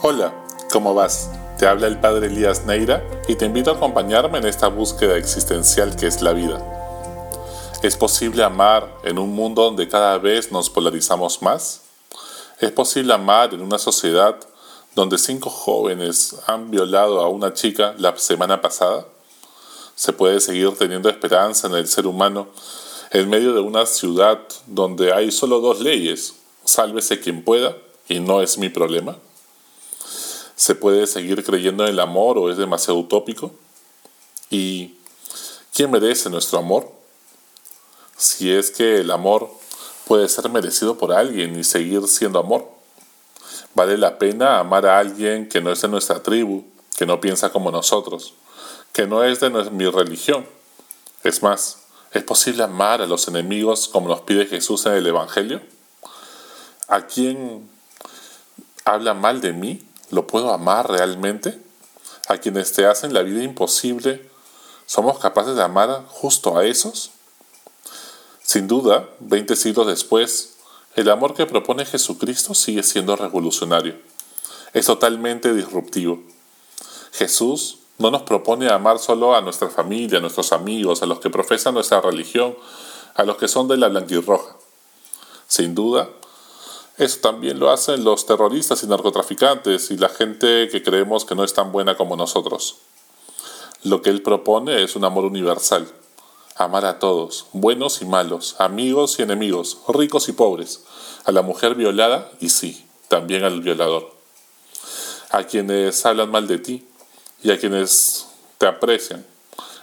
Hola, ¿cómo vas? Te habla el padre Elías Neira y te invito a acompañarme en esta búsqueda existencial que es la vida. ¿Es posible amar en un mundo donde cada vez nos polarizamos más? ¿Es posible amar en una sociedad donde cinco jóvenes han violado a una chica la semana pasada? ¿Se puede seguir teniendo esperanza en el ser humano en medio de una ciudad donde hay solo dos leyes? Sálvese quien pueda y no es mi problema. ¿Se puede seguir creyendo en el amor o es demasiado utópico? ¿Y quién merece nuestro amor? Si es que el amor puede ser merecido por alguien y seguir siendo amor. ¿Vale la pena amar a alguien que no es de nuestra tribu, que no piensa como nosotros, que no es de mi religión? Es más, ¿es posible amar a los enemigos como nos pide Jesús en el Evangelio? ¿A quién habla mal de mí ¿Lo puedo amar realmente? ¿A quienes te hacen la vida imposible, somos capaces de amar justo a esos? Sin duda, 20 siglos después, el amor que propone Jesucristo sigue siendo revolucionario. Es totalmente disruptivo. Jesús no nos propone amar solo a nuestra familia, a nuestros amigos, a los que profesan nuestra religión, a los que son de la blanquirroja. Sin duda, eso también lo hacen los terroristas y narcotraficantes y la gente que creemos que no es tan buena como nosotros. Lo que él propone es un amor universal. Amar a todos, buenos y malos, amigos y enemigos, ricos y pobres, a la mujer violada y sí, también al violador. A quienes hablan mal de ti y a quienes te aprecian.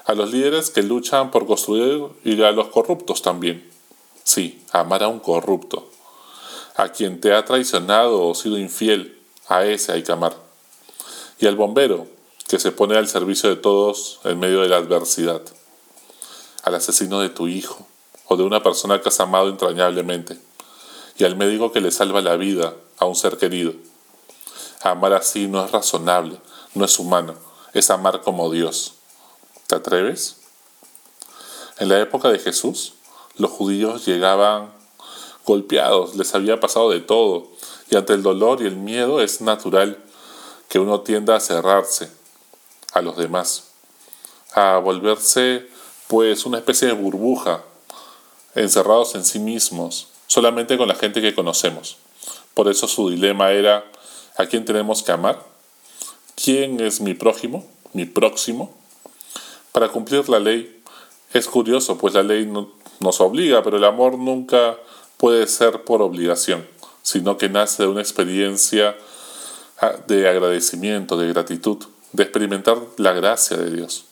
A los líderes que luchan por construir y a los corruptos también. Sí, amar a un corrupto a quien te ha traicionado o sido infiel, a ese hay que amar. Y al bombero, que se pone al servicio de todos en medio de la adversidad. Al asesino de tu hijo o de una persona que has amado entrañablemente. Y al médico que le salva la vida a un ser querido. Amar así no es razonable, no es humano, es amar como Dios. ¿Te atreves? En la época de Jesús, los judíos llegaban golpeados, les había pasado de todo, y ante el dolor y el miedo es natural que uno tienda a cerrarse a los demás, a volverse pues una especie de burbuja, encerrados en sí mismos, solamente con la gente que conocemos. Por eso su dilema era, ¿a quién tenemos que amar? ¿Quién es mi prójimo, mi próximo? Para cumplir la ley es curioso, pues la ley no, nos obliga, pero el amor nunca puede ser por obligación, sino que nace de una experiencia ah, de agradecimiento, de gratitud, de experimentar la gracia de Dios.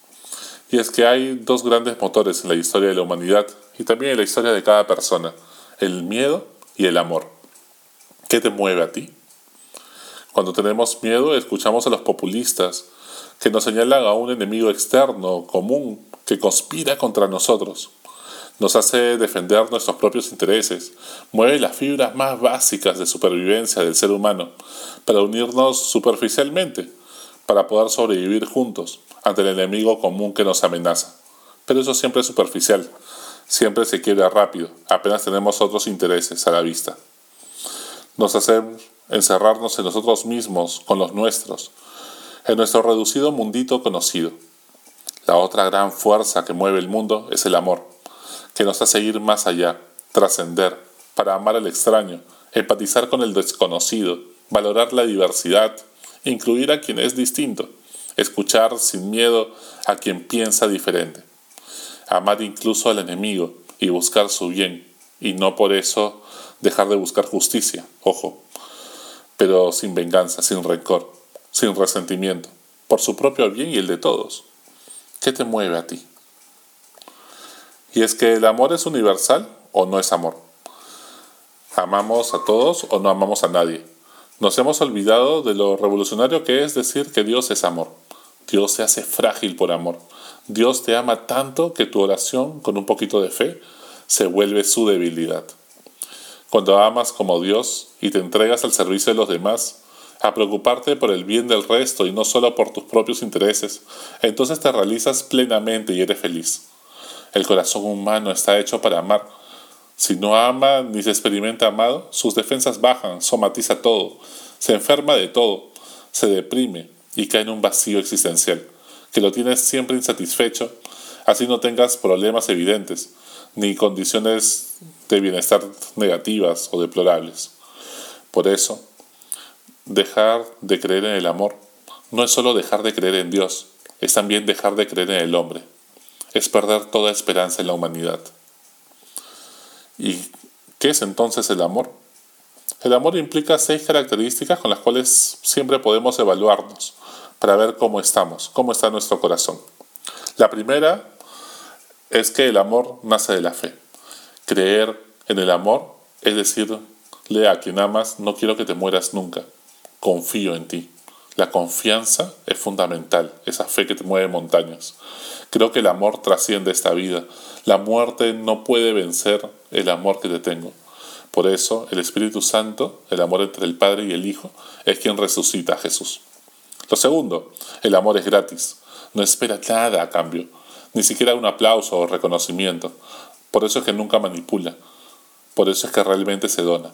Y es que hay dos grandes motores en la historia de la humanidad y también en la historia de cada persona, el miedo y el amor. ¿Qué te mueve a ti? Cuando tenemos miedo escuchamos a los populistas que nos señalan a un enemigo externo, común, que conspira contra nosotros nos hace defender nuestros propios intereses, mueve las fibras más básicas de supervivencia del ser humano para unirnos superficialmente, para poder sobrevivir juntos ante el enemigo común que nos amenaza. Pero eso siempre es superficial, siempre se quiere rápido, apenas tenemos otros intereses a la vista. Nos hace encerrarnos en nosotros mismos, con los nuestros, en nuestro reducido mundito conocido. La otra gran fuerza que mueve el mundo es el amor que nos hace ir más allá, trascender, para amar al extraño, empatizar con el desconocido, valorar la diversidad, incluir a quien es distinto, escuchar sin miedo a quien piensa diferente, amar incluso al enemigo y buscar su bien, y no por eso dejar de buscar justicia, ojo, pero sin venganza, sin rencor, sin resentimiento, por su propio bien y el de todos. ¿Qué te mueve a ti? Y es que el amor es universal o no es amor. Amamos a todos o no amamos a nadie. Nos hemos olvidado de lo revolucionario que es decir que Dios es amor. Dios se hace frágil por amor. Dios te ama tanto que tu oración, con un poquito de fe, se vuelve su debilidad. Cuando amas como Dios y te entregas al servicio de los demás, a preocuparte por el bien del resto y no solo por tus propios intereses, entonces te realizas plenamente y eres feliz. El corazón humano está hecho para amar. Si no ama ni se experimenta amado, sus defensas bajan, somatiza todo, se enferma de todo, se deprime y cae en un vacío existencial, que lo tienes siempre insatisfecho, así no tengas problemas evidentes, ni condiciones de bienestar negativas o deplorables. Por eso, dejar de creer en el amor no es solo dejar de creer en Dios, es también dejar de creer en el hombre, es perder toda esperanza en la humanidad. ¿Y qué es entonces el amor? El amor implica seis características con las cuales siempre podemos evaluarnos para ver cómo estamos, cómo está nuestro corazón. La primera es que el amor nace de la fe. Creer en el amor es decirle a quien amas, no quiero que te mueras nunca, confío en ti. La confianza es fundamental, esa fe que te mueve montañas. Creo que el amor trasciende esta vida. La muerte no puede vencer el amor que te tengo. Por eso el Espíritu Santo, el amor entre el Padre y el Hijo, es quien resucita a Jesús. Lo segundo, el amor es gratis. No espera nada a cambio, ni siquiera un aplauso o reconocimiento. Por eso es que nunca manipula. Por eso es que realmente se dona.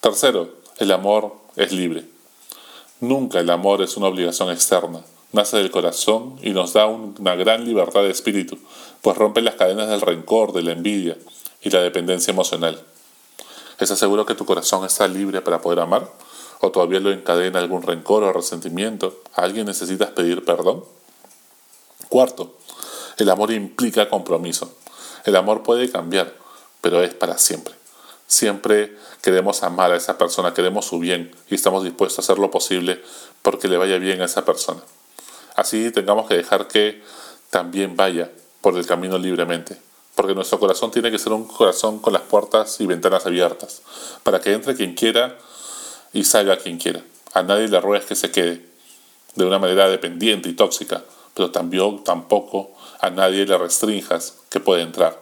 Tercero, el amor es libre. Nunca el amor es una obligación externa. Nace del corazón y nos da una gran libertad de espíritu, pues rompe las cadenas del rencor, de la envidia y la dependencia emocional. ¿Estás seguro que tu corazón está libre para poder amar? ¿O todavía lo encadena algún rencor o resentimiento? ¿A alguien necesitas pedir perdón? Cuarto, el amor implica compromiso. El amor puede cambiar, pero es para siempre. Siempre queremos amar a esa persona, queremos su bien y estamos dispuestos a hacer lo posible porque le vaya bien a esa persona. Así tengamos que dejar que también vaya por el camino libremente, porque nuestro corazón tiene que ser un corazón con las puertas y ventanas abiertas, para que entre quien quiera y salga quien quiera. A nadie le ruegues que se quede de una manera dependiente y tóxica, pero también tampoco a nadie le restrinjas que puede entrar,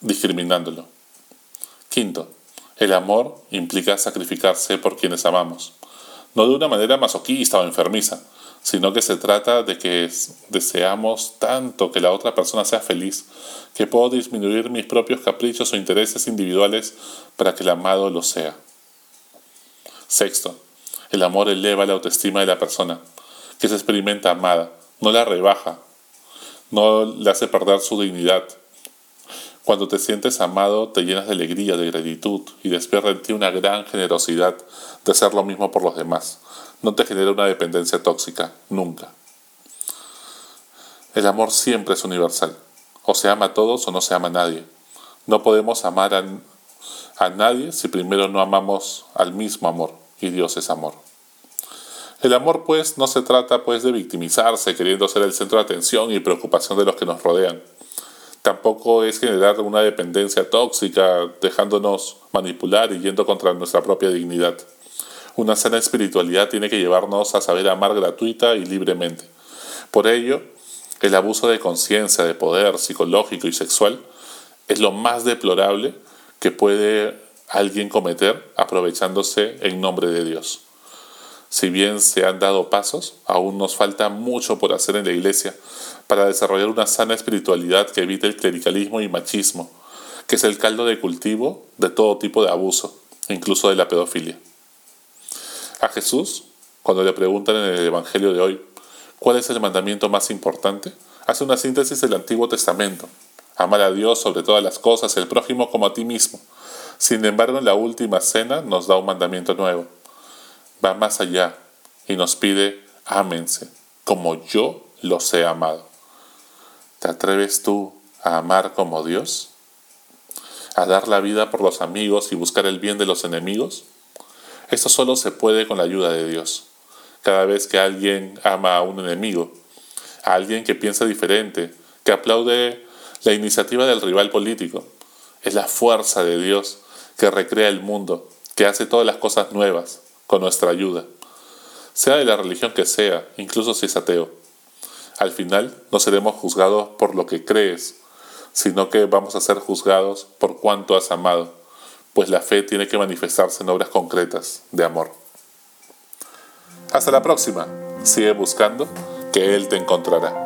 discriminándolo. Quinto, el amor implica sacrificarse por quienes amamos, no de una manera masoquista o enfermiza, sino que se trata de que deseamos tanto que la otra persona sea feliz, que puedo disminuir mis propios caprichos o intereses individuales para que el amado lo sea. Sexto, el amor eleva la autoestima de la persona, que se experimenta amada, no la rebaja, no le hace perder su dignidad, cuando te sientes amado, te llenas de alegría, de gratitud y despierta en ti una gran generosidad de hacer lo mismo por los demás. No te genera una dependencia tóxica, nunca. El amor siempre es universal. O se ama a todos o no se ama a nadie. No podemos amar a, a nadie si primero no amamos al mismo amor, y Dios es amor. El amor, pues, no se trata pues de victimizarse, queriendo ser el centro de atención y preocupación de los que nos rodean tampoco es generar una dependencia tóxica, dejándonos manipular y yendo contra nuestra propia dignidad. Una sana espiritualidad tiene que llevarnos a saber amar gratuita y libremente. Por ello, el abuso de conciencia, de poder psicológico y sexual es lo más deplorable que puede alguien cometer aprovechándose en nombre de Dios. Si bien se han dado pasos, aún nos falta mucho por hacer en la Iglesia para desarrollar una sana espiritualidad que evite el clericalismo y machismo, que es el caldo de cultivo de todo tipo de abuso, incluso de la pedofilia. A Jesús, cuando le preguntan en el Evangelio de hoy, ¿cuál es el mandamiento más importante? Hace una síntesis del Antiguo Testamento. Amar a Dios sobre todas las cosas, el prójimo como a ti mismo. Sin embargo, en la última cena nos da un mandamiento nuevo va más allá y nos pide, ámense como yo los he amado. ¿Te atreves tú a amar como Dios? ¿A dar la vida por los amigos y buscar el bien de los enemigos? Esto solo se puede con la ayuda de Dios. Cada vez que alguien ama a un enemigo, a alguien que piensa diferente, que aplaude la iniciativa del rival político, es la fuerza de Dios que recrea el mundo, que hace todas las cosas nuevas, con nuestra ayuda, sea de la religión que sea, incluso si es ateo. Al final no seremos juzgados por lo que crees, sino que vamos a ser juzgados por cuánto has amado, pues la fe tiene que manifestarse en obras concretas de amor. Hasta la próxima. Sigue buscando que Él te encontrará.